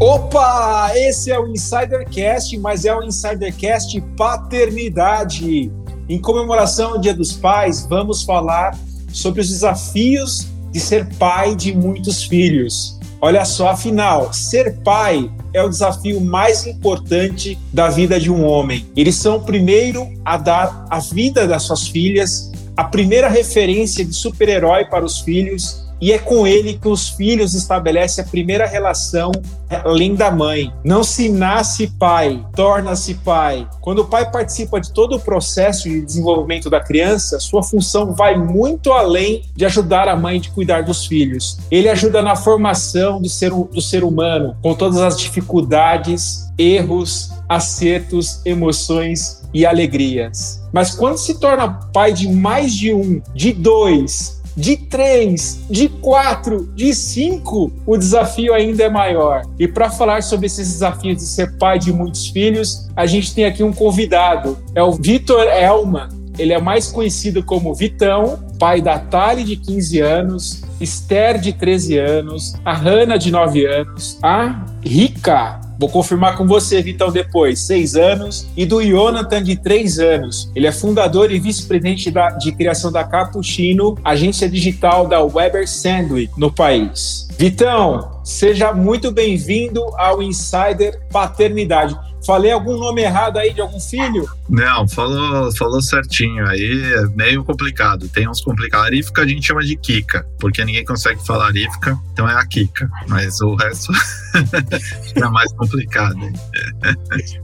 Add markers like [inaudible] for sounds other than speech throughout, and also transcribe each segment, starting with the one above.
Opa! Esse é o Insidercast, mas é o Insidercast Paternidade. Em comemoração ao Dia dos Pais, vamos falar sobre os desafios de ser pai de muitos filhos. Olha só, afinal, ser pai é o desafio mais importante da vida de um homem. Eles são o primeiro a dar a vida das suas filhas, a primeira referência de super-herói para os filhos e é com ele que os filhos estabelecem a primeira relação além da mãe. Não se nasce pai, torna-se pai. Quando o pai participa de todo o processo de desenvolvimento da criança, sua função vai muito além de ajudar a mãe de cuidar dos filhos. Ele ajuda na formação do ser, do ser humano, com todas as dificuldades, erros, acertos, emoções e alegrias. Mas quando se torna pai de mais de um, de dois, de três, de quatro, de cinco, o desafio ainda é maior. E para falar sobre esses desafios de ser pai de muitos filhos, a gente tem aqui um convidado, é o Vitor Elman. Ele é mais conhecido como Vitão, pai da Tali, de 15 anos, Esther, de 13 anos, a Hanna, de 9 anos, a Rica, Vou confirmar com você, Vitão, depois. Seis anos. E do Jonathan, de três anos. Ele é fundador e vice-presidente de criação da Cappuccino, agência digital da Weber Sandwich no país. Vitão, seja muito bem-vindo ao Insider Paternidade. Falei algum nome errado aí de algum filho? Não, falou, falou certinho. Aí é meio complicado. Tem uns complicados. A Rivka a gente chama de Kika, porque ninguém consegue falar Rivka, então é a Kika. Mas o resto [laughs] é mais complicado.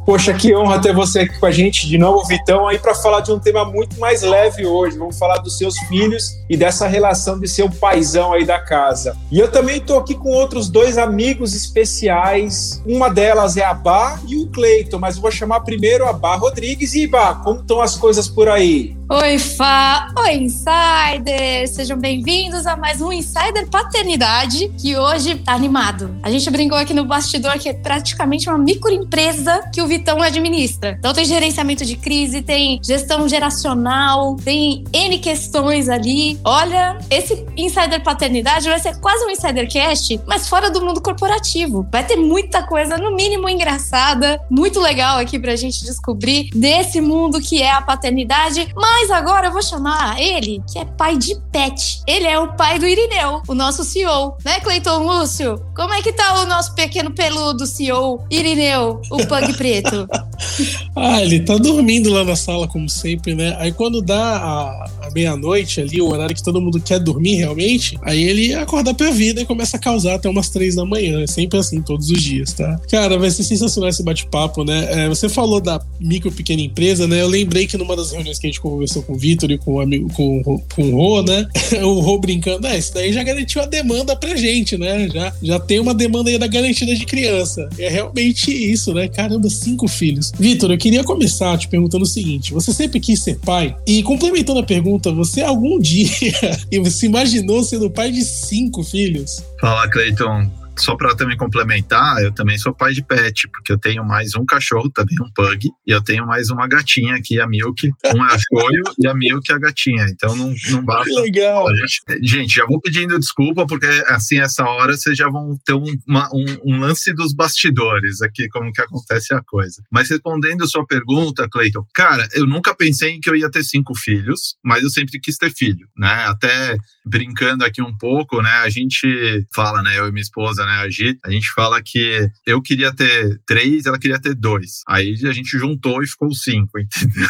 Poxa, que honra ter você aqui com a gente de novo, Vitão, aí para falar de um tema muito mais leve hoje. Vamos falar dos seus filhos e dessa relação de ser o paizão aí da casa. E eu também estou aqui com outros dois amigos especiais. Uma delas é a Bá e o Cleiton. Cleiton, mas vou chamar primeiro a Bá Rodrigues. E Bá, como estão as coisas por aí? Oi, Fá! Oi, Insider! Sejam bem-vindos a mais um Insider Paternidade, que hoje tá animado. A gente brincou aqui no bastidor que é praticamente uma microempresa que o Vitão administra. Então tem gerenciamento de crise, tem gestão geracional, tem N questões ali. Olha, esse Insider Paternidade vai ser quase um Insidercast, mas fora do mundo corporativo. Vai ter muita coisa, no mínimo engraçada, muito legal aqui pra gente descobrir desse mundo que é a paternidade, mas agora eu vou chamar ele, que é pai de pet. Ele é o pai do Irineu, o nosso CEO, né, Cleiton Lúcio? Como é que tá o nosso pequeno peludo CEO, Irineu, o pug preto? [laughs] ah, ele tá dormindo lá na sala, como sempre, né? Aí quando dá a, a meia-noite ali, o horário que todo mundo quer dormir realmente, aí ele acorda pra vida e começa a causar até umas três da manhã. É sempre assim, todos os dias, tá? Cara, vai ser sensacional esse bate-papo, né? É, você falou da micro pequena empresa, né? Eu lembrei que numa das reuniões que a gente conversou com o Vitor e com o amigo, com, com o Rô, né? [laughs] o Rô brincando, ah, isso daí já garantiu a demanda pra gente, né? Já, já tem uma demanda aí da garantida de criança. É realmente isso, né? Caramba, cinco filhos. Vitor, eu queria começar te perguntando o seguinte: você sempre quis ser pai? E complementando a pergunta, você algum [laughs] dia e você imaginou sendo pai de cinco filhos? Fala, Cleiton só para também complementar, eu também sou pai de pet, porque eu tenho mais um cachorro, também um pug, e eu tenho mais uma gatinha aqui, a Milk. Um [laughs] é a e a Milk é a gatinha. Então não, não basta. Que legal. Gente, gente, já vou pedindo desculpa, porque assim, essa hora vocês já vão ter um, uma, um, um, lance dos bastidores aqui, como que acontece a coisa. Mas respondendo a sua pergunta, Cleiton, cara, eu nunca pensei que eu ia ter cinco filhos, mas eu sempre quis ter filho, né? Até brincando aqui um pouco, né? A gente fala, né? Eu e minha esposa, né, a Gi, a gente fala que eu queria ter três, ela queria ter dois. Aí a gente juntou e ficou cinco, [laughs] entendeu?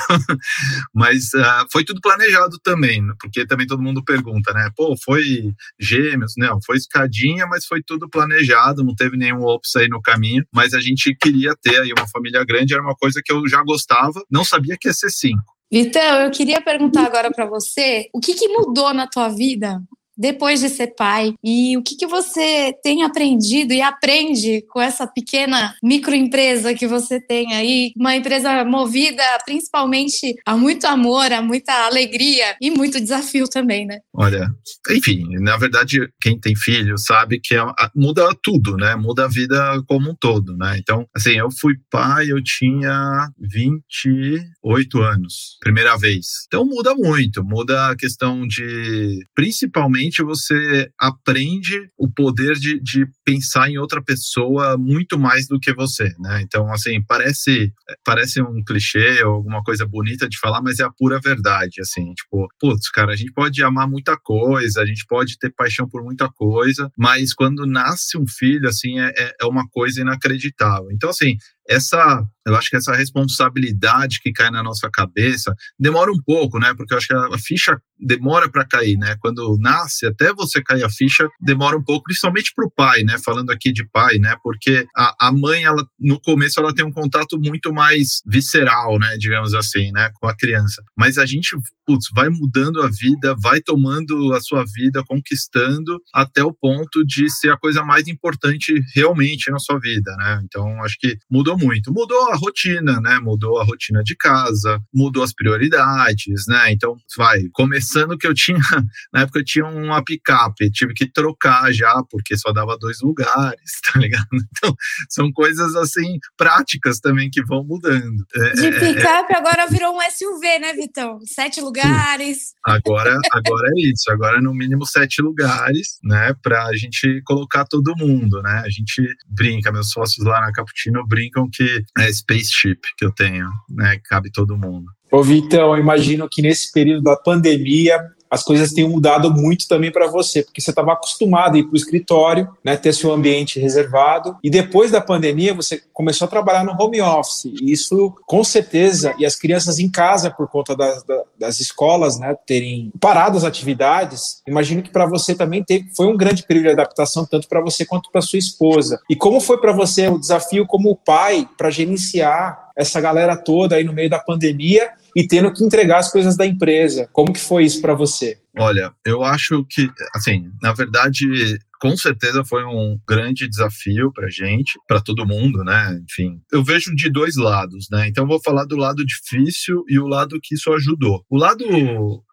Mas uh, foi tudo planejado também, porque também todo mundo pergunta, né? Pô, foi gêmeos? Não, foi escadinha, mas foi tudo planejado, não teve nenhum ops aí no caminho. Mas a gente queria ter aí uma família grande, era uma coisa que eu já gostava, não sabia que ia ser cinco. Vitão, eu queria perguntar agora para você, o que, que mudou na tua vida depois de ser pai e o que, que você tem aprendido e aprende com essa pequena microempresa que você tem aí, uma empresa movida principalmente a muito amor, a muita alegria e muito desafio também, né? Olha, enfim, na verdade, quem tem filho sabe que é, muda tudo, né? Muda a vida como um todo, né? Então, assim, eu fui pai, eu tinha 28 anos, primeira vez. Então muda muito, muda a questão de, principalmente realmente você aprende o poder de, de pensar em outra pessoa muito mais do que você, né? Então, assim, parece, parece um clichê ou alguma coisa bonita de falar, mas é a pura verdade, assim, tipo, putz, cara, a gente pode amar muita coisa, a gente pode ter paixão por muita coisa, mas quando nasce um filho, assim, é, é, é uma coisa inacreditável. Então, assim, essa, eu acho que essa responsabilidade que cai na nossa cabeça demora um pouco, né? Porque eu acho que a ficha demora para cair, né? Quando nasce, até você cair a ficha, demora um pouco, principalmente para o pai, né? Falando aqui de pai, né? Porque a, a mãe, ela no começo, ela tem um contato muito mais visceral, né? Digamos assim, né? Com a criança. Mas a gente, putz, vai mudando a vida, vai tomando a sua vida, conquistando até o ponto de ser a coisa mais importante realmente na sua vida, né? Então, acho que mudou mudou muito. Mudou a rotina, né? Mudou a rotina de casa, mudou as prioridades, né? Então, vai, começando que eu tinha, [laughs] na época eu tinha uma picape, tive que trocar já, porque só dava dois lugares, [laughs] tá ligado? Então, são coisas assim, práticas também que vão mudando. É, de é, é. picape é, agora virou um SUV, né, Vitão? Sete lugares. Agora, agora é isso, agora é no mínimo sete lugares, né? Pra gente colocar todo mundo, né? A gente brinca, meus sócios lá na Caputino brincam que é spaceship que eu tenho, né? Cabe todo mundo. Ô, Vitão, eu imagino que nesse período da pandemia as coisas tenham mudado muito também para você, porque você estava acostumado a ir para o escritório, né, ter seu ambiente reservado, e depois da pandemia você começou a trabalhar no home office, e isso com certeza, e as crianças em casa por conta das, das escolas, né, terem parado as atividades, imagino que para você também teve, foi um grande período de adaptação, tanto para você quanto para sua esposa. E como foi para você o desafio como pai para gerenciar essa galera toda aí no meio da pandemia e tendo que entregar as coisas da empresa. Como que foi isso para você? Olha, eu acho que, assim, na verdade, com certeza foi um grande desafio para gente, para todo mundo, né? Enfim, eu vejo de dois lados, né? Então vou falar do lado difícil e o lado que isso ajudou. O lado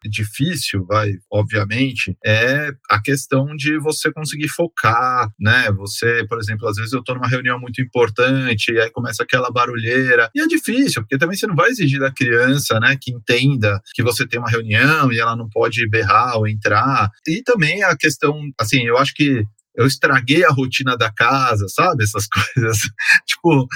difícil, vai, obviamente, é a questão de você conseguir focar, né? Você, por exemplo, às vezes eu estou numa reunião muito importante e aí começa aquela barulheira e é difícil, porque também você não vai exigir da criança, né, que entenda que você tem uma reunião e ela não pode berrar ou entrar. E também a questão, assim, eu acho que eu estraguei a rotina da casa, sabe? Essas [laughs] coisas. tipo,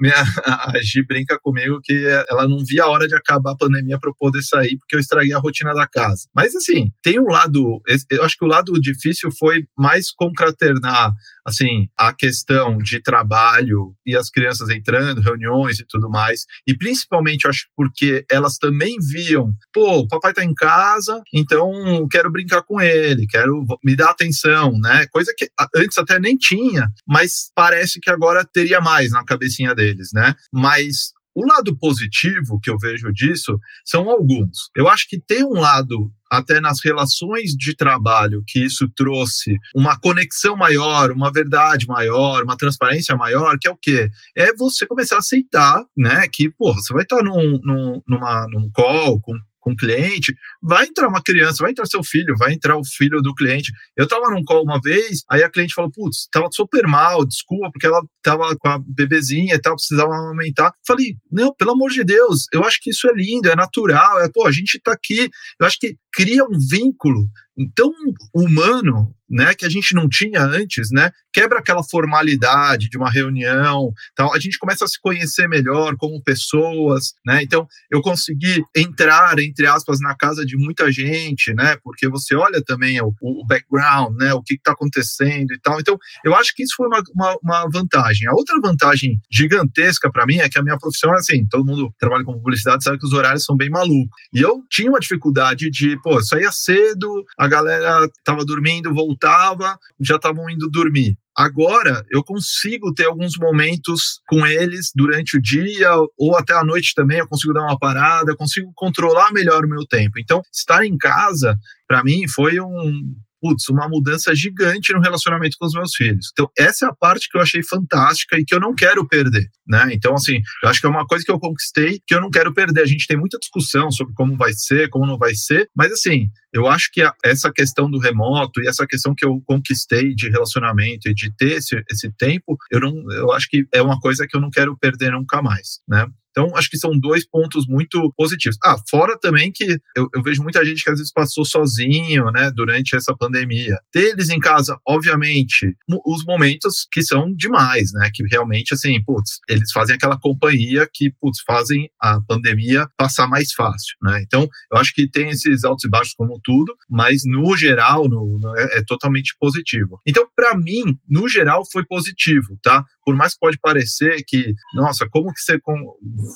minha, a Gi brinca comigo que ela não via a hora de acabar a pandemia para eu poder sair, porque eu estraguei a rotina da casa. Mas, assim, tem um lado. Eu acho que o lado difícil foi mais concatenar, assim, a questão de trabalho e as crianças entrando, reuniões e tudo mais. E principalmente, eu acho porque elas também viam, pô, o papai tá em casa, então quero brincar com ele, quero me dar atenção, né? Coisa que antes até nem tinha, mas parece que agora teria mais na cabecinha deles, né? Mas o lado positivo que eu vejo disso são alguns. Eu acho que tem um lado até nas relações de trabalho que isso trouxe uma conexão maior, uma verdade maior, uma transparência maior, que é o quê? É você começar a aceitar, né, que, pô, você vai estar num, num, numa, num call com com o cliente, vai entrar uma criança, vai entrar seu filho, vai entrar o filho do cliente. Eu tava num call uma vez, aí a cliente falou, putz, tava super mal, desculpa, porque ela tava com a bebezinha e tal, precisava aumentar. Falei, não, pelo amor de Deus, eu acho que isso é lindo, é natural, é, pô, a gente tá aqui, eu acho que cria um vínculo tão humano né, que a gente não tinha antes, né, quebra aquela formalidade de uma reunião, então a gente começa a se conhecer melhor como pessoas, né, então eu consegui entrar, entre aspas, na casa de muita gente, né, porque você olha também o, o background, né, o que está acontecendo e tal, então eu acho que isso foi uma, uma, uma vantagem. A outra vantagem gigantesca para mim é que a minha profissão é assim, todo mundo que trabalha com publicidade sabe que os horários são bem malucos, e eu tinha uma dificuldade de, pô, saía cedo, a galera estava dormindo, voltava já estavam indo dormir. Agora eu consigo ter alguns momentos com eles durante o dia ou até a noite também. Eu consigo dar uma parada, eu consigo controlar melhor o meu tempo. Então, estar em casa, para mim, foi um, putz, uma mudança gigante no relacionamento com os meus filhos. Então, essa é a parte que eu achei fantástica e que eu não quero perder, né? Então, assim, eu acho que é uma coisa que eu conquistei que eu não quero perder. A gente tem muita discussão sobre como vai ser, como não vai ser, mas assim, eu acho que a, essa questão do remoto e essa questão que eu conquistei de relacionamento e de ter esse, esse tempo, eu não, eu acho que é uma coisa que eu não quero perder nunca mais, né? Então, acho que são dois pontos muito positivos. Ah, fora também que eu, eu vejo muita gente que às vezes passou sozinho, né, durante essa pandemia. Deles em casa, obviamente, os momentos que são demais, né, que realmente, assim, putz, eles fazem aquela companhia que, putz, fazem a pandemia passar mais fácil, né. Então, eu acho que tem esses altos e baixos como tudo, mas no geral, no, no é, é totalmente positivo. Então, para mim, no geral, foi positivo, tá? Por mais que pode parecer que, nossa, como que você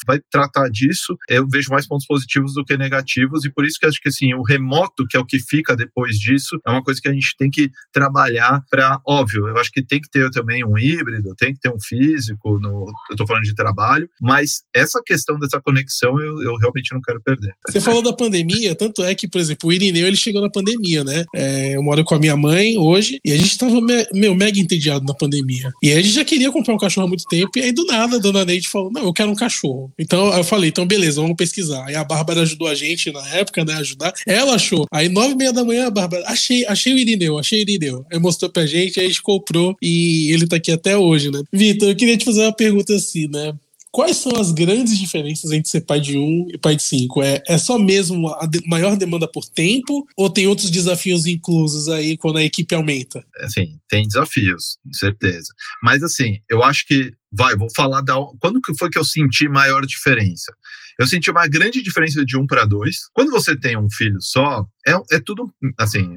vai tratar disso? Eu vejo mais pontos positivos do que negativos e por isso que acho que assim, o remoto, que é o que fica depois disso, é uma coisa que a gente tem que trabalhar para, óbvio, eu acho que tem que ter também um híbrido, tem que ter um físico, no, eu estou falando de trabalho, mas essa questão dessa conexão eu, eu realmente não quero perder. Você falou da pandemia, tanto é que, por exemplo, o Irineu ele chegou na pandemia, né? É, eu moro com a minha mãe hoje e a gente estava meu mega entediado na pandemia. E a gente já queria comprar um cachorro há muito tempo, e aí do nada a dona Neide falou: Não, eu quero um cachorro. Então eu falei: Então beleza, vamos pesquisar. Aí a Bárbara ajudou a gente na época, né? Ajudar. Ela achou. Aí nove e meia da manhã, a Bárbara, achei, achei o Irineu, achei o Irineu. Aí mostrou pra gente, aí a gente comprou e ele tá aqui até hoje, né? Vitor, eu queria te fazer uma pergunta assim, né? Quais são as grandes diferenças entre ser pai de um e pai de cinco? É, é só mesmo a de, maior demanda por tempo ou tem outros desafios inclusos aí quando a equipe aumenta? Sim, tem desafios, certeza. Mas assim, eu acho que vai, vou falar da quando que foi que eu senti maior diferença? Eu senti uma grande diferença de um para dois. Quando você tem um filho só, é, é tudo assim,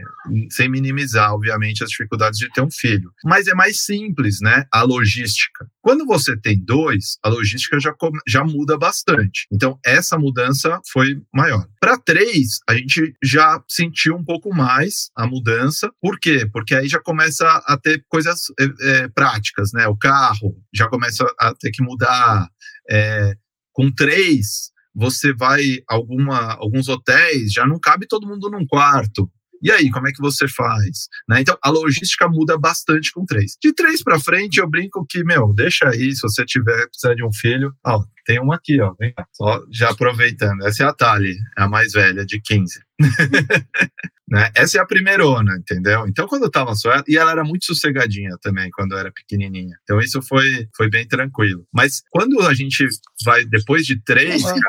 sem minimizar, obviamente, as dificuldades de ter um filho. Mas é mais simples, né? A logística. Quando você tem dois, a logística já, já muda bastante. Então, essa mudança foi maior. Para três, a gente já sentiu um pouco mais a mudança. Por quê? Porque aí já começa a ter coisas é, é, práticas, né? O carro já começa a ter que mudar. É, com três, você vai alguma alguns hotéis, já não cabe todo mundo num quarto. E aí, como é que você faz? Né? Então, a logística muda bastante com três. De três para frente, eu brinco que, meu, deixa aí, se você tiver precisando de um filho, ó, tem uma aqui, ó, vem cá. Só já aproveitando. Essa é a Tali, é a mais velha, de 15. [laughs] Né? Essa é a primeirona, entendeu? Então, quando eu tava só ela, e ela era muito sossegadinha também, quando eu era pequenininha. Então, isso foi, foi bem tranquilo. Mas quando a gente vai depois de três, cara,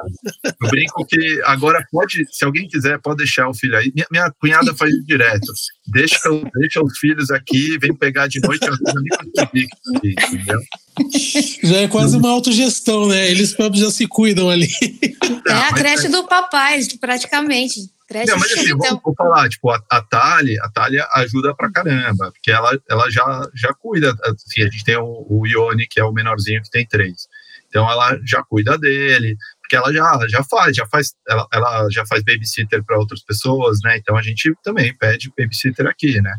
eu brinco que agora pode, se alguém quiser, pode deixar o filho aí. Minha, minha cunhada faz direto. Deixa, deixa os filhos aqui, vem pegar de noite, eu nem entendeu? Já é quase uma autogestão, né? Eles próprios já se cuidam ali. É a creche do papai, praticamente. Não, mas assim, então... vou, falar, tipo, a, a Thalia, a Thalia ajuda pra caramba, porque ela, ela já, já cuida, assim, a gente tem o, o Ione, que é o menorzinho, que tem três, então ela já cuida dele, porque ela já, já faz, já faz, ela, ela já faz babysitter para outras pessoas, né? Então a gente também pede babysitter aqui, né?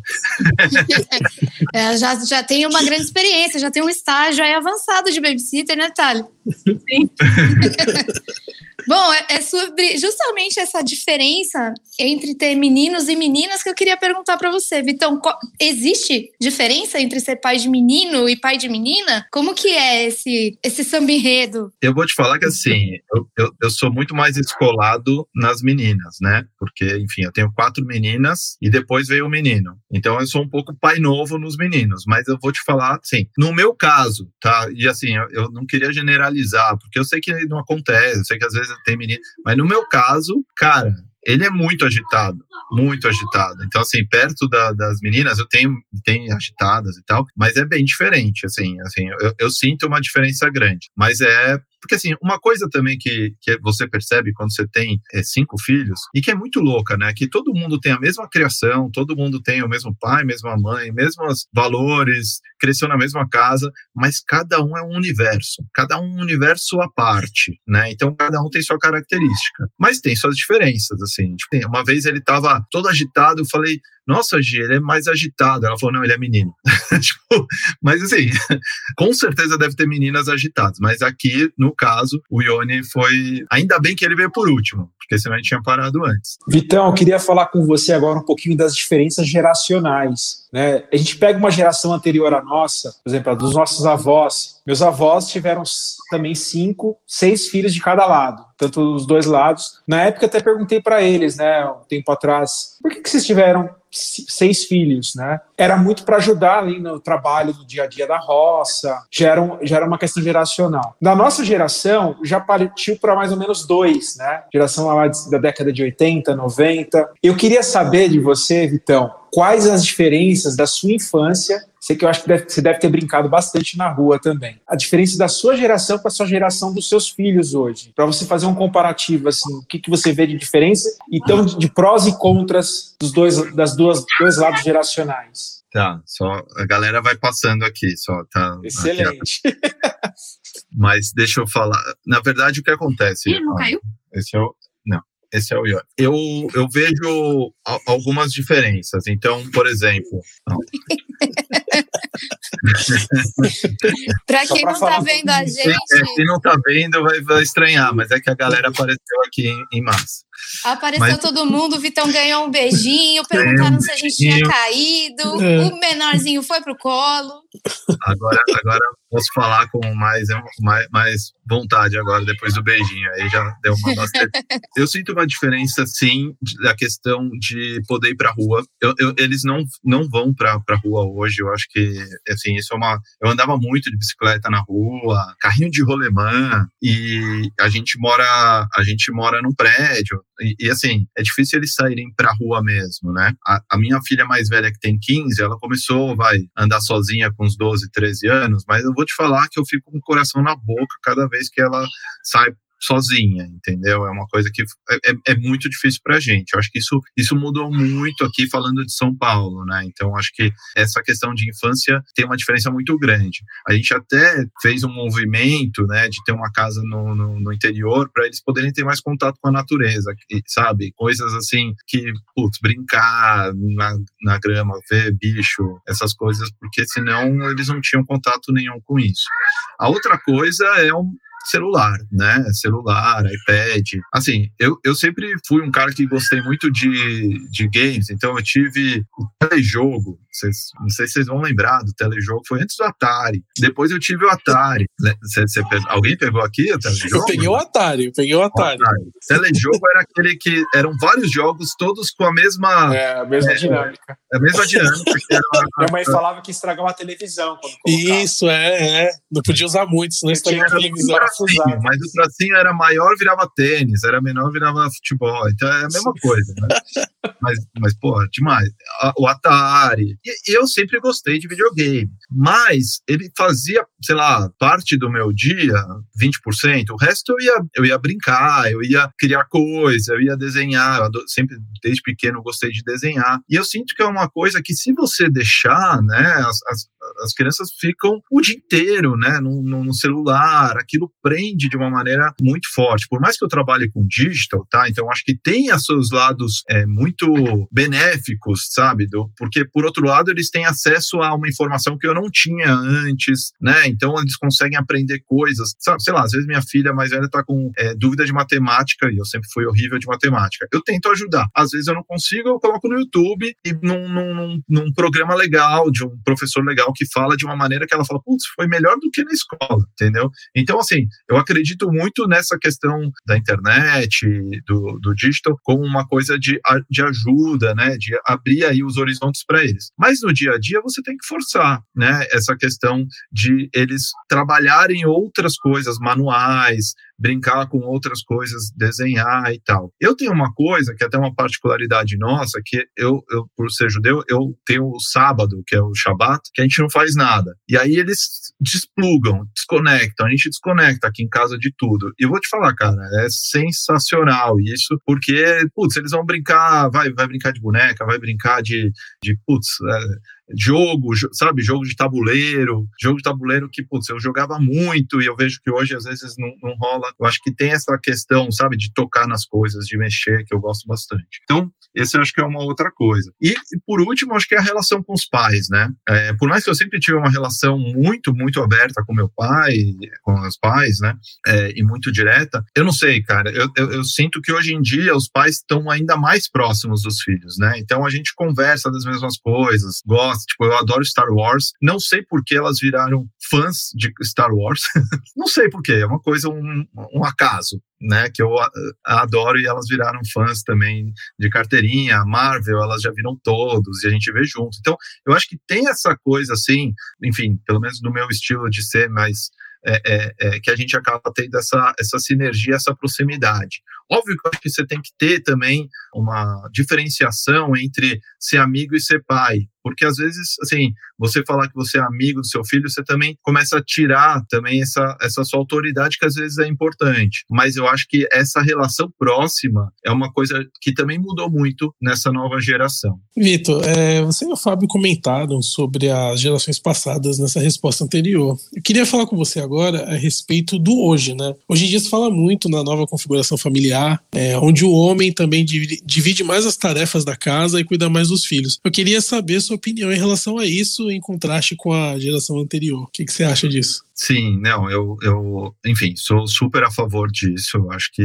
[laughs] é, já, já tem uma grande experiência, já tem um estágio aí avançado de babysitter, né, Thalia? Sim. [laughs] Bom, é, é, sobre justamente essa diferença entre ter meninos e meninas que eu queria perguntar para você, Vitão. Qual, existe diferença entre ser pai de menino e pai de menina? Como que é esse, esse samba enredo? Eu vou te falar que assim, eu, eu, eu sou muito mais escolado nas meninas, né? Porque, enfim, eu tenho quatro meninas e depois veio o menino. Então eu sou um pouco pai novo nos meninos, mas eu vou te falar, assim, no meu caso, tá? E assim, eu, eu não queria generalizar, porque eu sei que não acontece, eu sei que às vezes tem menino. Mas no meu caso, cara, ele é muito agitado, muito agitado. Então, assim, perto da, das meninas, eu tenho, tenho agitadas e tal, mas é bem diferente, assim, assim, eu, eu sinto uma diferença grande. Mas é porque, assim, uma coisa também que, que você percebe quando você tem é, cinco filhos, e que é muito louca, né? Que todo mundo tem a mesma criação, todo mundo tem o mesmo pai, mesma mãe, mesmos valores, cresceu na mesma casa, mas cada um é um universo, cada um um universo à parte, né? Então, cada um tem sua característica, mas tem suas diferenças, assim. Tipo, uma vez ele estava todo agitado, eu falei, nossa, Gi, ele é mais agitado. Ela falou, não, ele é menino. [laughs] tipo, mas assim, [laughs] com certeza deve ter meninas agitadas, mas aqui, no caso, o Ione foi. Ainda bem que ele veio por último, porque senão a gente tinha parado antes. Vitão, eu queria falar com você agora um pouquinho das diferenças geracionais. Né? A gente pega uma geração anterior à nossa, por exemplo, a dos nossos avós. Meus avós tiveram também cinco, seis filhos de cada lado, tanto dos dois lados. Na época até perguntei para eles, né, um tempo atrás, por que, que vocês tiveram seis filhos, né? Era muito para ajudar ali no trabalho do dia a dia da roça, já era, um, já era uma questão geracional. Na nossa geração, já partiu para mais ou menos dois, né? Geração lá da década de 80, 90. Eu queria saber de você, Vitão, quais as diferenças da sua infância Sei que eu acho que deve, você deve ter brincado bastante na rua também. A diferença da sua geração para a sua geração dos seus filhos hoje. Para você fazer um comparativo, assim, o que, que você vê de diferença e então de prós e contras dos dois, das duas, dois lados geracionais. Tá, só a galera vai passando aqui, só tá. Excelente. Mas deixa eu falar. Na verdade, o que acontece? Ih, não caiu? Esse é o. Esse é o Ian. Eu, eu vejo algumas diferenças. Então, por exemplo. [laughs] Para quem não está vendo a gente. Quem não está vendo vai, vai, estranhar, mas é que a galera apareceu aqui em, em massa. Apareceu Mas... todo mundo, o Vitão ganhou um beijinho, perguntaram um se a gente tinha caído, é. o menorzinho foi pro colo. Agora, agora posso falar com mais, mais, mais vontade agora, depois do beijinho. Aí já deu uma bastante. [laughs] Eu sinto uma diferença, sim, da questão de poder ir pra rua. Eu, eu, eles não, não vão pra, pra rua hoje. Eu acho que, assim, isso é uma. Eu andava muito de bicicleta na rua, carrinho de rolemã, e a gente mora, a gente mora num prédio. E, e, assim, é difícil eles saírem pra rua mesmo, né? A, a, minha filha mais velha, que tem 15, ela começou, vai, andar sozinha com uns 12, 13 anos, mas eu vou te falar que eu fico com o coração na boca cada vez que ela sai sozinha, entendeu? É uma coisa que é, é, é muito difícil para a gente. Eu acho que isso, isso mudou muito aqui falando de São Paulo, né? Então acho que essa questão de infância tem uma diferença muito grande. A gente até fez um movimento, né, de ter uma casa no, no, no interior para eles poderem ter mais contato com a natureza, sabe? Coisas assim que, putz, brincar na, na grama, ver bicho, essas coisas, porque senão eles não tinham contato nenhum com isso. A outra coisa é um, celular, né? Celular, iPad. Assim, eu, eu sempre fui um cara que gostei muito de, de games, então eu tive o telejogo. Vocês, não sei se vocês vão lembrar do telejogo, foi antes do Atari. Depois eu tive o Atari. Né? Cê, cê, alguém pegou aqui o telejogo? Eu peguei o Atari, eu peguei o Atari. O Atari. Telejogo era aquele que eram vários jogos, todos com a mesma. É, a mesma é, dinâmica. A mesma dinâmica. Uma... [laughs] Minha mãe falava que estragava a televisão. Isso, é, é. Não podia usar muito, senão estragava a televisão tracinho, mas o tracinho era maior, virava tênis, era menor, virava futebol. Então é a mesma coisa, né? [laughs] mas, mas, pô, demais. O Atari. E eu sempre gostei de videogame, mas ele fazia, sei lá, parte do meu dia, 20%, o resto eu ia, eu ia brincar, eu ia criar coisa, eu ia desenhar. Eu sempre, desde pequeno, gostei de desenhar. E eu sinto que é uma coisa que, se você deixar, né, as, as, as crianças ficam o dia inteiro, né, no, no celular, aquilo prende de uma maneira muito forte. Por mais que eu trabalhe com digital, tá? Então acho que tem os seus lados é, muito benéficos, sabe? Do, porque por outro lado eles têm acesso a uma informação que eu não tinha antes, né? Então eles conseguem aprender coisas. Sabe, sei lá, às vezes minha filha mais velha tá com é, dúvida de matemática e eu sempre fui horrível de matemática. Eu tento ajudar. Às vezes eu não consigo, eu coloco no YouTube e num, num, num programa legal de um professor legal que fala de uma maneira que ela fala, putz, foi melhor do que na escola, entendeu? Então assim, eu acredito muito nessa questão da internet, do, do digital, como uma coisa de, de ajuda, né? De abrir aí os horizontes para eles. Mas no dia a dia você tem que forçar, né? Essa questão de eles trabalharem outras coisas, manuais, brincar com outras coisas, desenhar e tal. Eu tenho uma coisa que é até uma particularidade nossa, que eu, eu por ser judeu, eu tenho o sábado, que é o Shabat, que a gente não faz nada. E aí eles desplugam, desconectam, a gente desconecta aqui em casa de tudo. E eu vou te falar, cara, é sensacional isso, porque, putz, eles vão brincar, vai, vai brincar de boneca, vai brincar de, de putz, é, jogo, sabe, jogo de tabuleiro, jogo de tabuleiro que, putz, eu jogava muito e eu vejo que hoje às vezes não, não rola. Eu acho que tem essa questão, sabe, de tocar nas coisas, de mexer, que eu gosto bastante. Então, esse eu acho que é uma outra coisa. E, por último, acho que é a relação com os pais, né? É, por mais que eu sempre tive uma relação muito, muito aberta com meu pai, com os pais, né? É, e muito direta, eu não sei, cara. Eu, eu, eu sinto que hoje em dia os pais estão ainda mais próximos dos filhos, né? Então a gente conversa das mesmas coisas, gosta. Tipo, eu adoro Star Wars. Não sei por que elas viraram fãs de Star Wars. [laughs] não sei porquê, é uma coisa, um, um acaso, né? Que eu adoro e elas viraram fãs também de carteirinha. Marvel, elas já viram todos e a gente vê junto. Então, eu acho que tem essa coisa assim, enfim, pelo menos no meu estilo de ser mais é, é, é, que a gente acaba tendo essa, essa sinergia, essa proximidade. Óbvio que eu acho que você tem que ter também uma diferenciação entre ser amigo e ser pai, porque às vezes, assim, você falar que você é amigo do seu filho, você também começa a tirar também essa, essa sua autoridade, que às vezes é importante. Mas eu acho que essa relação próxima é uma coisa que também mudou muito nessa nova geração. Vitor, é, você e o Fábio comentaram sobre as gerações passadas nessa resposta anterior. Eu queria falar com você agora a respeito do hoje, né? Hoje em dia se fala muito na nova configuração familiar, é, onde o homem também divide, mais as tarefas da casa e cuida mais dos filhos. Eu queria saber sua opinião em relação a isso, em contraste com a geração anterior. O que, que você acha disso? Sim, não, eu, eu, enfim, sou super a favor disso. Eu acho que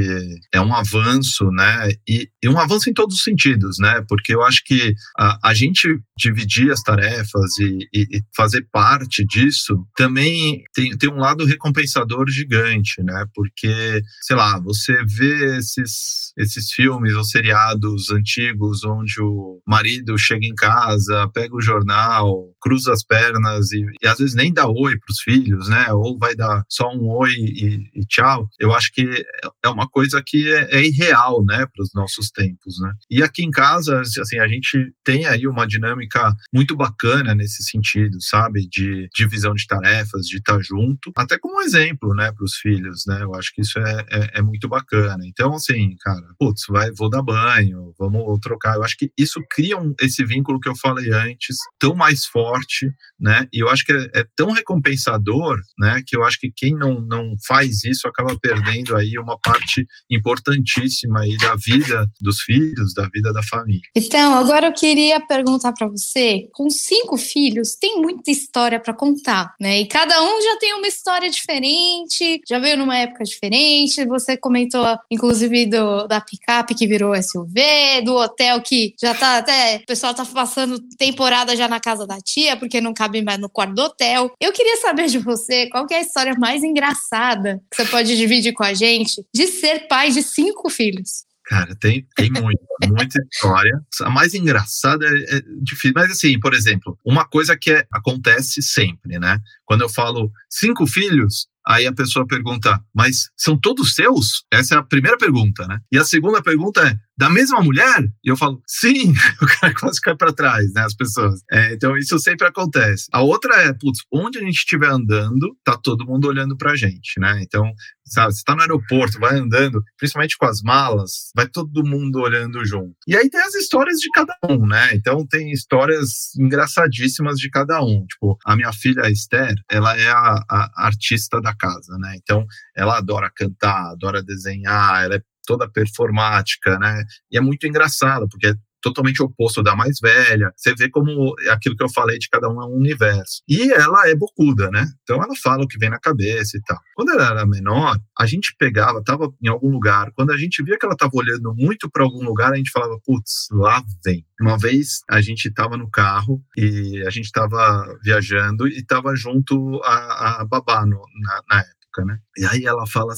é um avanço, né? E, e um avanço em todos os sentidos, né? Porque eu acho que a, a gente dividir as tarefas e, e, e, fazer parte disso também tem, tem um lado recompensador gigante, né? Porque, sei lá, você vê esses, esses filmes ou seriados antigos onde o marido chega em casa, pega o jornal, cruza as pernas e, e às vezes nem dá oi para os filhos, né? Ou vai dar só um oi e, e tchau. Eu acho que é uma coisa que é, é irreal, né, para os nossos tempos, né? E aqui em casa, assim, a gente tem aí uma dinâmica muito bacana nesse sentido, sabe? De divisão de tarefas, de estar junto, até como exemplo, né, para os filhos, né? Eu acho que isso é, é, é, muito bacana. Então, assim, cara, putz, vai, vou dar banho, vamos trocar. Eu acho que isso cria um, esse vínculo que eu falei antes, tão mais forte, né? E eu acho que é, é tão recompensador né? Que eu acho que quem não, não faz isso acaba perdendo aí uma parte importantíssima aí da vida dos filhos, da vida da família. Então, agora eu queria perguntar para você, com cinco filhos, tem muita história para contar, né? E cada um já tem uma história diferente, já veio numa época diferente. Você comentou, inclusive, do, da picape que virou SUV, do hotel que já tá até. O pessoal tá passando temporada já na casa da tia, porque não cabe mais no quarto do hotel. Eu queria saber de você qual é a história mais engraçada que você pode dividir com a gente de ser pai de cinco filhos? Cara, tem, tem muito, muita história. A mais engraçada é, é, difícil. Mas, assim, por exemplo, uma coisa que é, acontece sempre, né? Quando eu falo cinco filhos, aí a pessoa pergunta, mas são todos seus? Essa é a primeira pergunta, né? E a segunda pergunta é, da mesma mulher? E eu falo, sim, [laughs] o cara quase cai para trás, né? As pessoas. É, então isso sempre acontece. A outra é, putz, onde a gente estiver andando, tá todo mundo olhando pra gente, né? Então, sabe, você tá no aeroporto, vai andando, principalmente com as malas, vai todo mundo olhando junto. E aí tem as histórias de cada um, né? Então tem histórias engraçadíssimas de cada um. Tipo, a minha filha Esther, ela é a, a artista da casa, né? Então ela adora cantar, adora desenhar, ela é toda performática, né? E é muito engraçado, porque totalmente oposto da mais velha. Você vê como aquilo que eu falei de cada um é um universo. E ela é bocuda, né? Então ela fala o que vem na cabeça e tal. Quando ela era menor, a gente pegava, tava em algum lugar, quando a gente via que ela tava olhando muito para algum lugar, a gente falava, putz, lá vem. Uma vez a gente estava no carro e a gente estava viajando e estava junto a, a babá no, na, na época época, né? E aí ela fala,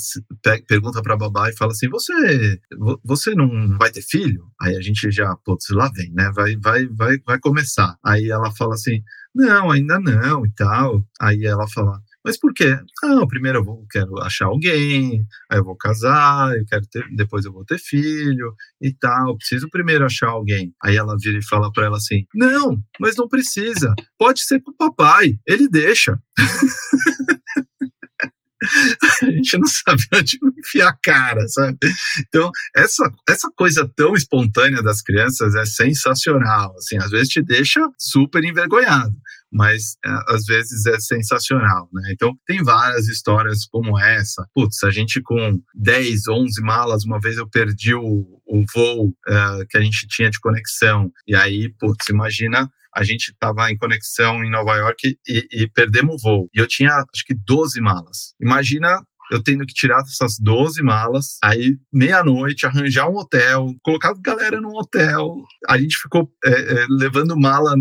pergunta pra babá e fala assim: você, você não vai ter filho? Aí a gente já, putz, lá vem, né? Vai, vai, vai, vai começar. Aí ela fala assim: não, ainda não e tal. Aí ela fala: mas por quê? Não, primeiro eu vou, quero achar alguém, aí eu vou casar, eu quero ter, depois eu vou ter filho e tal. Preciso primeiro achar alguém. Aí ela vira e fala para ela assim: Não, mas não precisa. Pode ser com o papai, ele deixa. [laughs] [laughs] a gente não sabe [laughs] onde enfiar a cara, sabe? Então, essa, essa coisa tão espontânea das crianças é sensacional, assim, às vezes te deixa super envergonhado, mas é, às vezes é sensacional, né? Então, tem várias histórias como essa. Putz, a gente com 10, 11 malas, uma vez eu perdi o, o voo uh, que a gente tinha de conexão, e aí, putz, imagina a gente estava em conexão em Nova York e, e, perdemos o voo. E eu tinha, acho que, 12 malas. Imagina eu tendo que tirar essas 12 malas, aí meia-noite, arranjar um hotel, colocar a galera num hotel. A gente ficou é, é, levando mala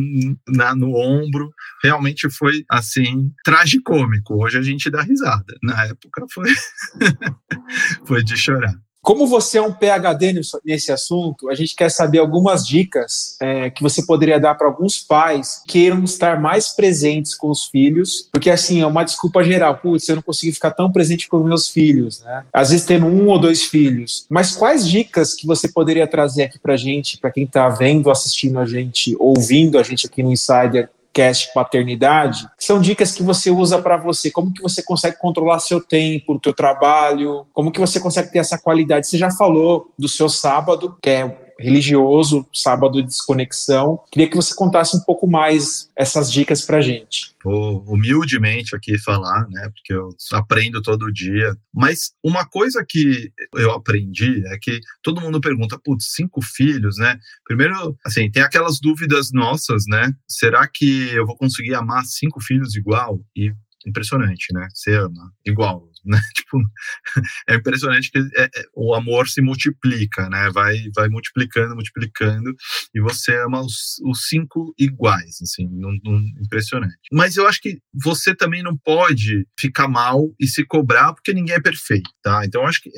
na, no ombro. Realmente foi, assim, tragicômico. Hoje a gente dá risada. Na época foi, [laughs] foi de chorar. Como você é um PhD nesse assunto, a gente quer saber algumas dicas é, que você poderia dar para alguns pais que queiram estar mais presentes com os filhos, porque assim, é uma desculpa geral, putz, eu não consigo ficar tão presente com os meus filhos, né? Às vezes tendo um ou dois filhos. Mas quais dicas que você poderia trazer aqui para gente, para quem está vendo, assistindo a gente, ouvindo a gente aqui no Insider, podcast paternidade, são dicas que você usa para você. Como que você consegue controlar seu tempo, o teu trabalho? Como que você consegue ter essa qualidade? Você já falou do seu sábado, que é religioso, sábado de desconexão. Queria que você contasse um pouco mais essas dicas para gente. Vou humildemente aqui falar, né? Porque eu aprendo todo dia. Mas uma coisa que eu aprendi é que todo mundo pergunta, putz, cinco filhos, né? Primeiro, assim, tem aquelas dúvidas nossas, né? Será que eu vou conseguir amar cinco filhos igual? E impressionante, né? Você ama igual, [laughs] né? Tipo, é impressionante que é, é, o amor se multiplica, né? Vai, vai multiplicando, multiplicando, e você ama os, os cinco iguais, assim, num, num, impressionante. Mas eu acho que você também não pode ficar mal e se cobrar, porque ninguém é perfeito, tá? Então, eu acho que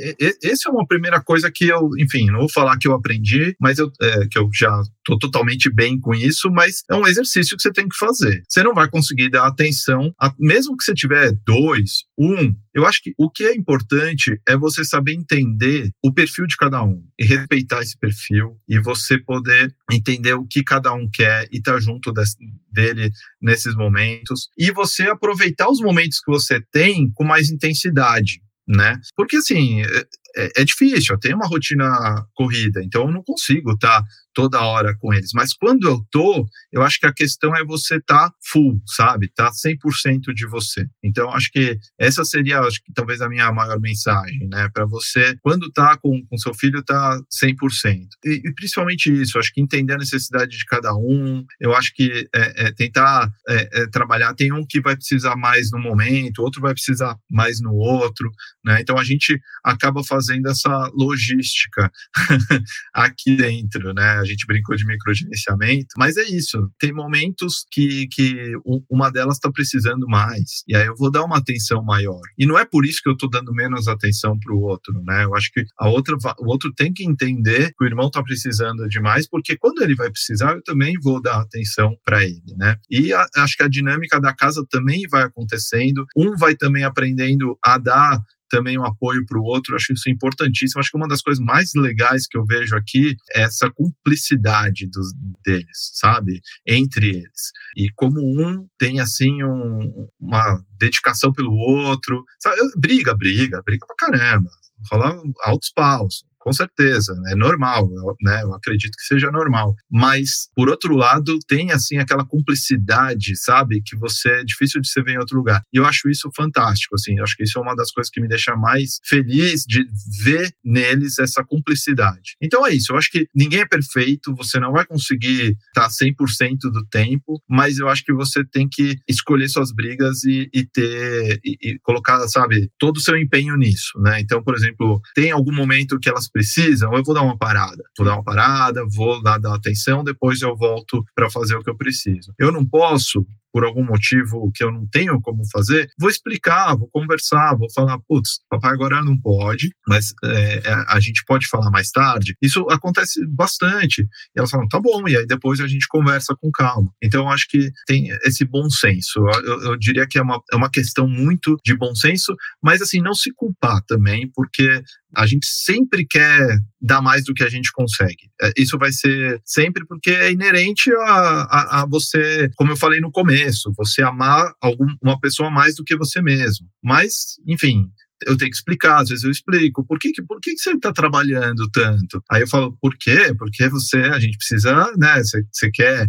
essa é uma primeira coisa que eu, enfim, não vou falar que eu aprendi, mas eu, é, que eu já tô totalmente bem com isso, mas é um exercício que você tem que fazer. Você não vai conseguir dar atenção, a, mesmo que você tiver dois, um, eu acho que o que é importante é você saber entender o perfil de cada um e respeitar esse perfil e você poder entender o que cada um quer e estar tá junto desse, dele nesses momentos e você aproveitar os momentos que você tem com mais intensidade né? Porque assim, é, é, é, difícil, eu tenho uma rotina corrida, então eu não consigo estar tá toda hora com eles. Mas quando eu tô, eu acho que a questão é você estar tá full, sabe? Tá 100% de você. Então, acho que essa seria, acho que talvez a minha maior mensagem, né? Para você, quando tá com, com seu filho, tá 100%. E, e principalmente isso, acho que entender a necessidade de cada um, eu acho que é, é tentar é, é, trabalhar. Tem um que vai precisar mais no momento, outro vai precisar mais no outro, né? Então, a gente acaba fazendo essa logística [laughs] aqui dentro, né? Gente brincou de microgerenciamento, mas é isso. Tem momentos que, que uma delas está precisando mais, e aí eu vou dar uma atenção maior. E não é por isso que eu estou dando menos atenção para o outro, né? Eu acho que a outra, o outro tem que entender que o irmão está precisando de mais, porque quando ele vai precisar, eu também vou dar atenção para ele, né? E a, acho que a dinâmica da casa também vai acontecendo, um vai também aprendendo a dar também um apoio para o outro. Acho isso importantíssimo. Acho que uma das coisas mais legais que eu vejo aqui é essa cumplicidade dos, deles, sabe? Entre eles. E como um tem, assim, um, uma dedicação pelo outro. Sabe? Briga, briga, briga pra caramba. Falar altos paus com certeza, é normal, né? Eu acredito que seja normal. Mas, por outro lado, tem assim aquela cumplicidade, sabe? Que você é difícil de você ver em outro lugar. E eu acho isso fantástico, assim. Eu acho que isso é uma das coisas que me deixa mais feliz de ver neles essa cumplicidade. Então é isso. Eu acho que ninguém é perfeito, você não vai conseguir estar 100% do tempo, mas eu acho que você tem que escolher suas brigas e, e ter e, e colocar, sabe, todo o seu empenho nisso, né? Então, por exemplo, tem algum momento que elas precisam, eu vou dar uma parada. Vou dar uma parada, vou dar, dar atenção, depois eu volto para fazer o que eu preciso. Eu não posso por algum motivo que eu não tenho como fazer, vou explicar, vou conversar, vou falar, putz, papai agora não pode, mas é, a gente pode falar mais tarde. Isso acontece bastante. E elas falam, tá bom, e aí depois a gente conversa com calma. Então, eu acho que tem esse bom senso. Eu, eu diria que é uma, é uma questão muito de bom senso, mas assim, não se culpar também, porque a gente sempre quer dar mais do que a gente consegue. É, isso vai ser sempre porque é inerente a, a, a você, como eu falei no começo, você amar algum, uma pessoa mais do que você mesmo. Mas, enfim, eu tenho que explicar, às vezes eu explico, por que, por que você está trabalhando tanto? Aí eu falo, por quê? Porque você, a gente precisa, né, você, você quer,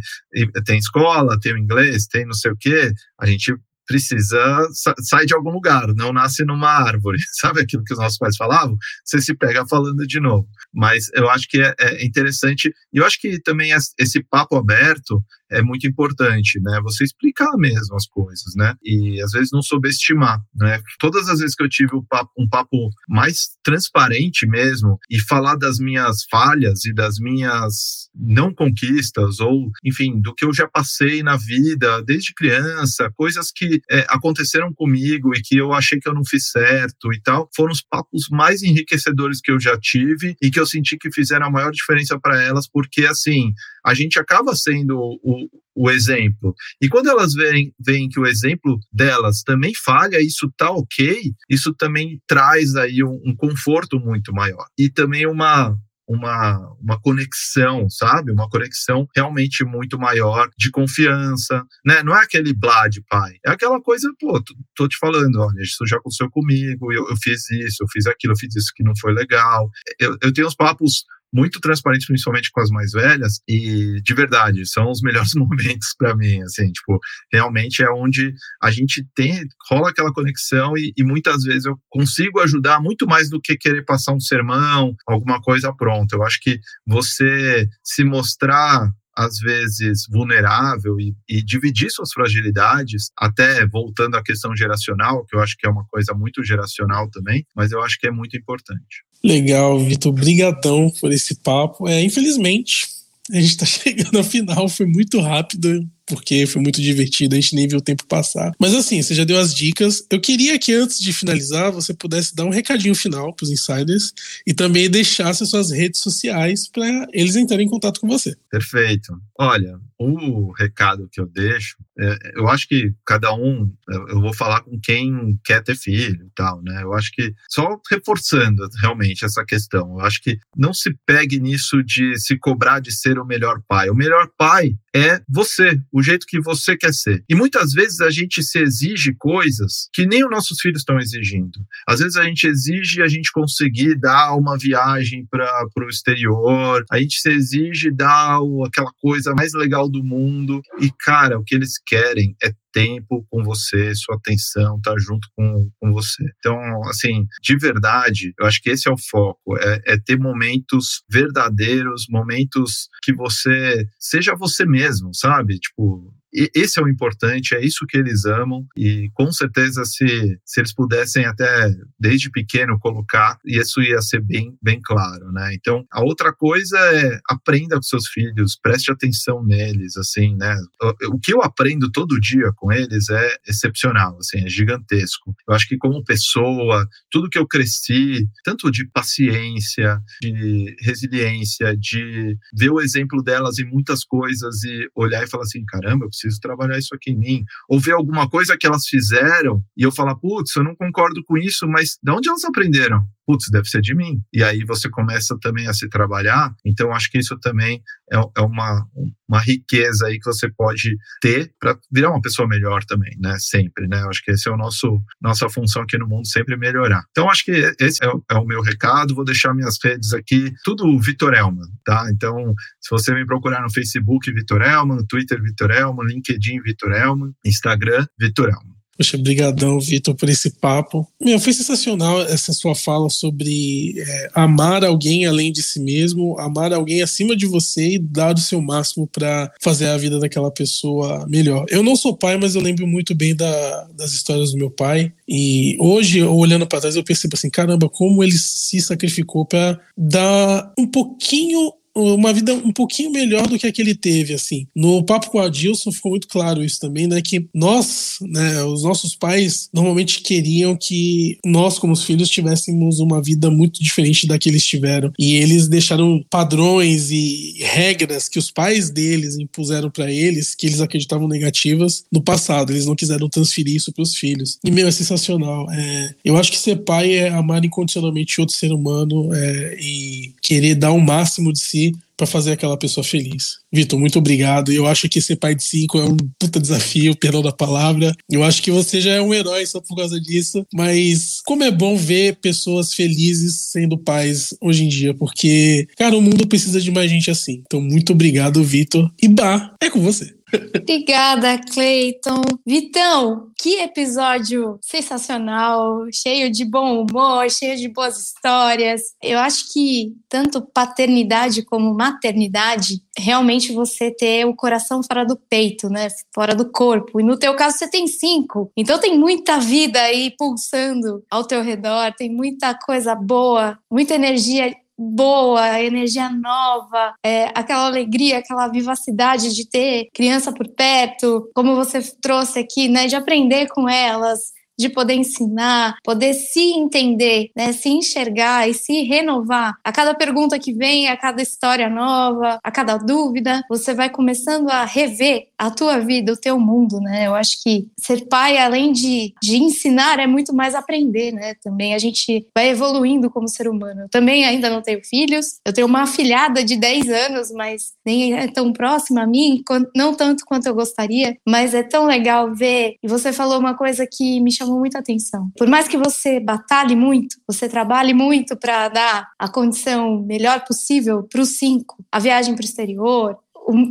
tem escola, tem inglês, tem não sei o quê, a gente precisa sair de algum lugar, não nasce numa árvore. [laughs] Sabe aquilo que os nossos pais falavam? Você se pega falando de novo. Mas eu acho que é, é interessante, e eu acho que também esse papo aberto é muito importante, né? Você explicar mesmo as coisas, né? E às vezes não subestimar, né? Todas as vezes que eu tive um papo, um papo mais transparente mesmo e falar das minhas falhas e das minhas não conquistas ou, enfim, do que eu já passei na vida desde criança, coisas que é, aconteceram comigo e que eu achei que eu não fiz certo e tal, foram os papos mais enriquecedores que eu já tive e que eu senti que fizeram a maior diferença para elas, porque assim, a gente acaba sendo o, o exemplo. E quando elas veem, veem que o exemplo delas também falha, isso tá ok, isso também traz aí um, um conforto muito maior. E também uma, uma, uma conexão, sabe? Uma conexão realmente muito maior de confiança, né? Não é aquele blá de pai, é aquela coisa, pô, tô, tô te falando, olha, isso já aconteceu comigo, eu, eu, fiz isso, eu fiz aquilo, eu fiz isso que não foi legal. Eu, eu tenho uns papos muito transparente, principalmente com as mais velhas, e de verdade, são os melhores [laughs] momentos para mim, assim, tipo, realmente é onde a gente tem, rola aquela conexão e, e, muitas vezes eu consigo ajudar muito mais do que querer passar um sermão, alguma coisa pronta. Eu acho que você se mostrar às vezes vulnerável e, e, dividir suas fragilidades, até voltando à questão geracional, que eu acho que é uma coisa muito geracional também, mas eu acho que é muito importante. Legal, Vitor. Brigadão por esse papo. É, infelizmente, a gente está [laughs] chegando ao final, foi muito rápido porque foi muito divertido, a gente nem viu o tempo passar. Mas assim, você já deu as dicas. Eu queria que antes de finalizar, você pudesse dar um recadinho final para os insiders e também deixasse as suas redes sociais para eles entrarem em contato com você. Perfeito. Olha, o recado que eu deixo, é, eu acho que cada um, eu vou falar com quem quer ter filho e tal, né? Eu acho que só reforçando realmente essa questão, eu acho que não se pegue nisso de se cobrar de ser o melhor pai. O melhor pai é você, o jeito que você quer ser. E muitas vezes a gente se exige coisas que nem os nossos filhos estão exigindo. Às vezes a gente exige a gente conseguir dar uma viagem para o exterior, a gente se exige dar aquela coisa mais legal do mundo. E, cara, o que eles querem é tempo com você, sua atenção, tá junto com, com você. Então, assim, de verdade, eu acho que esse é o foco, é, é ter momentos verdadeiros, momentos que você seja você mesmo, sabe? Tipo, esse é o importante, é isso que eles amam e com certeza se, se eles pudessem até desde pequeno colocar, isso ia ser bem, bem claro, né? Então, a outra coisa é aprenda com seus filhos, preste atenção neles, assim, né? O, o que eu aprendo todo dia com eles é excepcional, assim, é gigantesco. Eu acho que como pessoa, tudo que eu cresci, tanto de paciência, de resiliência, de ver o exemplo delas em muitas coisas e olhar e falar assim, caramba, eu preciso trabalhar isso aqui em mim. Ou ver alguma coisa que elas fizeram e eu falar, putz, eu não concordo com isso, mas de onde elas aprenderam? Putz, deve ser de mim. E aí você começa também a se trabalhar. Então, acho que isso também é, é uma, uma riqueza aí que você pode ter para virar uma pessoa melhor também, né? Sempre, né? Acho que esse é o nosso nossa função aqui no mundo, sempre melhorar. Então, acho que esse é o, é o meu recado. Vou deixar minhas redes aqui, tudo Vitor Elman, tá? Então, se você me procurar no Facebook, Vitor Elman, Twitter, Vitor Elman, LinkedIn, Vitor Elman, Instagram, Vitor Elman. Poxa, brigadão, Vitor, por esse papo. Meu, foi sensacional essa sua fala sobre é, amar alguém além de si mesmo, amar alguém acima de você e dar o seu máximo para fazer a vida daquela pessoa melhor. Eu não sou pai, mas eu lembro muito bem da, das histórias do meu pai. E hoje, olhando para trás, eu percebo assim, caramba, como ele se sacrificou para dar um pouquinho uma vida um pouquinho melhor do que a que ele teve, assim. No papo com o Adilson ficou muito claro isso também, né? Que nós, né, os nossos pais normalmente queriam que nós, como os filhos, tivéssemos uma vida muito diferente da que eles tiveram. E eles deixaram padrões e regras que os pais deles impuseram para eles, que eles acreditavam negativas, no passado. Eles não quiseram transferir isso para os filhos. E, meu, é sensacional. É, eu acho que ser pai é amar incondicionalmente outro ser humano é, e querer dar o máximo de si para fazer aquela pessoa feliz. Vitor, muito obrigado. Eu acho que ser pai de cinco é um puta desafio, perdão da palavra. Eu acho que você já é um herói só por causa disso. Mas como é bom ver pessoas felizes sendo pais hoje em dia, porque, cara, o mundo precisa de mais gente assim. Então, muito obrigado, Vitor. E bah, é com você. Obrigada, Cleiton. Vitão, que episódio sensacional, cheio de bom humor, cheio de boas histórias. Eu acho que tanto paternidade como maternidade, realmente você ter o coração fora do peito, né? Fora do corpo. E no teu caso você tem cinco. Então tem muita vida aí pulsando ao teu redor, tem muita coisa boa, muita energia boa, energia nova, é, aquela alegria, aquela vivacidade de ter criança por perto, como você trouxe aqui, né, de aprender com elas, de poder ensinar, poder se entender, né, se enxergar e se renovar. A cada pergunta que vem, a cada história nova, a cada dúvida, você vai começando a rever a tua vida, o teu mundo, né? Eu acho que ser pai, além de, de ensinar, é muito mais aprender, né? Também a gente vai evoluindo como ser humano. Eu também ainda não tenho filhos, eu tenho uma afilhada de 10 anos, mas nem é tão próxima a mim, não tanto quanto eu gostaria, mas é tão legal ver. E você falou uma coisa que me chamou chamou muita atenção. Por mais que você batalhe muito, você trabalhe muito para dar a condição melhor possível para os cinco, a viagem para o exterior,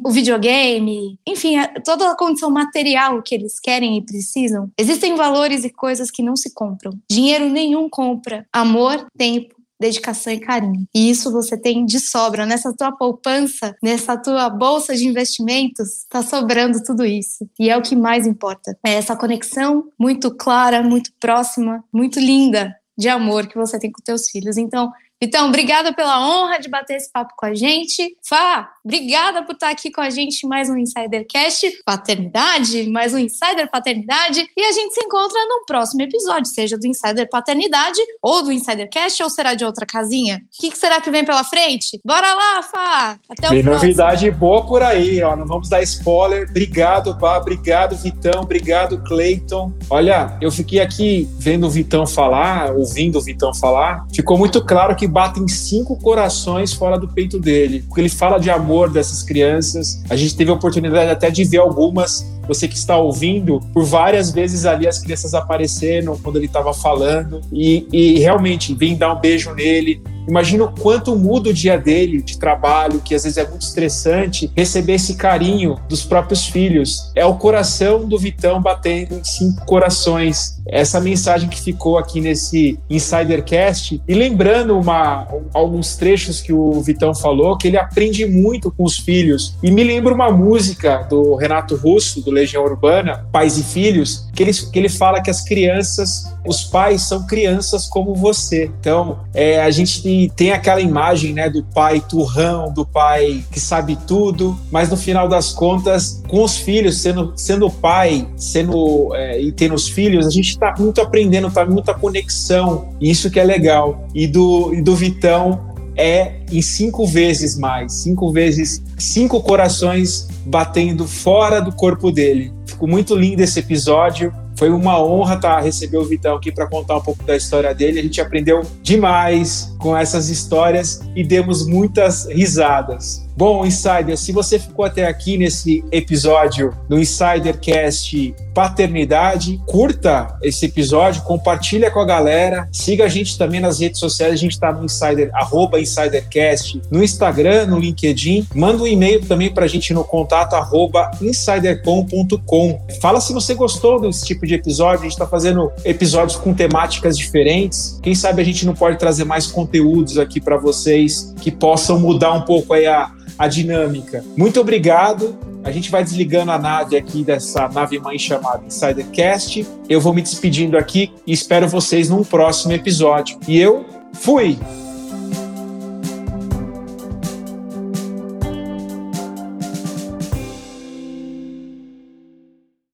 o, videogame, enfim, toda a condição material que eles querem e precisam, existem valores e coisas que não se compram. Dinheiro nenhum compra amor, tempo, dedicação e carinho. E isso você tem de sobra. Nessa tua poupança, nessa tua bolsa de investimentos, está sobrando tudo isso. E é o que mais importa. É essa conexão muito clara, muito próxima, muito linda de amor que você tem com teus filhos. Então, então, obrigada pela honra de bater esse papo com a gente. Fá, obrigada por estar aqui com a gente em mais um Insidercast Paternidade, mais um Insider Paternidade. E a gente se encontra no próximo episódio, seja do Insider Paternidade ou do Insidercast, ou será de outra casinha? O que, que será que vem pela frente? Bora lá, Fá! Até o Tem próximo. novidade boa por aí, ó. Não vamos dar spoiler. Obrigado, Fá. Obrigado, Vitão. Obrigado, Cleiton. Olha, eu fiquei aqui vendo o Vitão falar, ouvindo o Vitão falar. Ficou muito claro que batem cinco corações fora do peito dele. Porque ele fala de amor dessas crianças. A gente teve a oportunidade até de ver algumas você que está ouvindo, por várias vezes ali as crianças apareceram quando ele estava falando e, e realmente vem dar um beijo nele, Imagina o quanto muda o dia dele de trabalho, que às vezes é muito estressante, receber esse carinho dos próprios filhos. É o coração do Vitão batendo em cinco corações. Essa mensagem que ficou aqui nesse Insidercast. E lembrando uma, alguns trechos que o Vitão falou, que ele aprende muito com os filhos. E me lembra uma música do Renato Russo, do Legião Urbana, Pais e Filhos, que ele, que ele fala que as crianças, os pais são crianças como você. Então, é, a gente tem aquela imagem né, do pai turrão, do pai que sabe tudo, mas no final das contas, com os filhos, sendo, sendo pai, sendo é, e tendo os filhos, a gente está muito aprendendo, está muita conexão, isso que é legal. E do, e do Vitão é em cinco vezes mais, cinco vezes, cinco corações batendo fora do corpo dele. Ficou muito lindo esse episódio. Foi uma honra tá, receber o Vitão aqui para contar um pouco da história dele. A gente aprendeu demais com essas histórias e demos muitas risadas. Bom, Insider, se você ficou até aqui nesse episódio do Insidercast Paternidade, curta esse episódio, compartilha com a galera, siga a gente também nas redes sociais, a gente está no Insider, arroba Insidercast, no Instagram, no LinkedIn, manda um e-mail também para a gente no contato arroba insidercom.com. Fala se você gostou desse tipo de episódio, a gente está fazendo episódios com temáticas diferentes, quem sabe a gente não pode trazer mais conteúdos aqui para vocês que possam mudar um pouco aí a a dinâmica. Muito obrigado. A gente vai desligando a nave aqui dessa nave mãe chamada Insidercast. Eu vou me despedindo aqui e espero vocês num próximo episódio. E eu fui!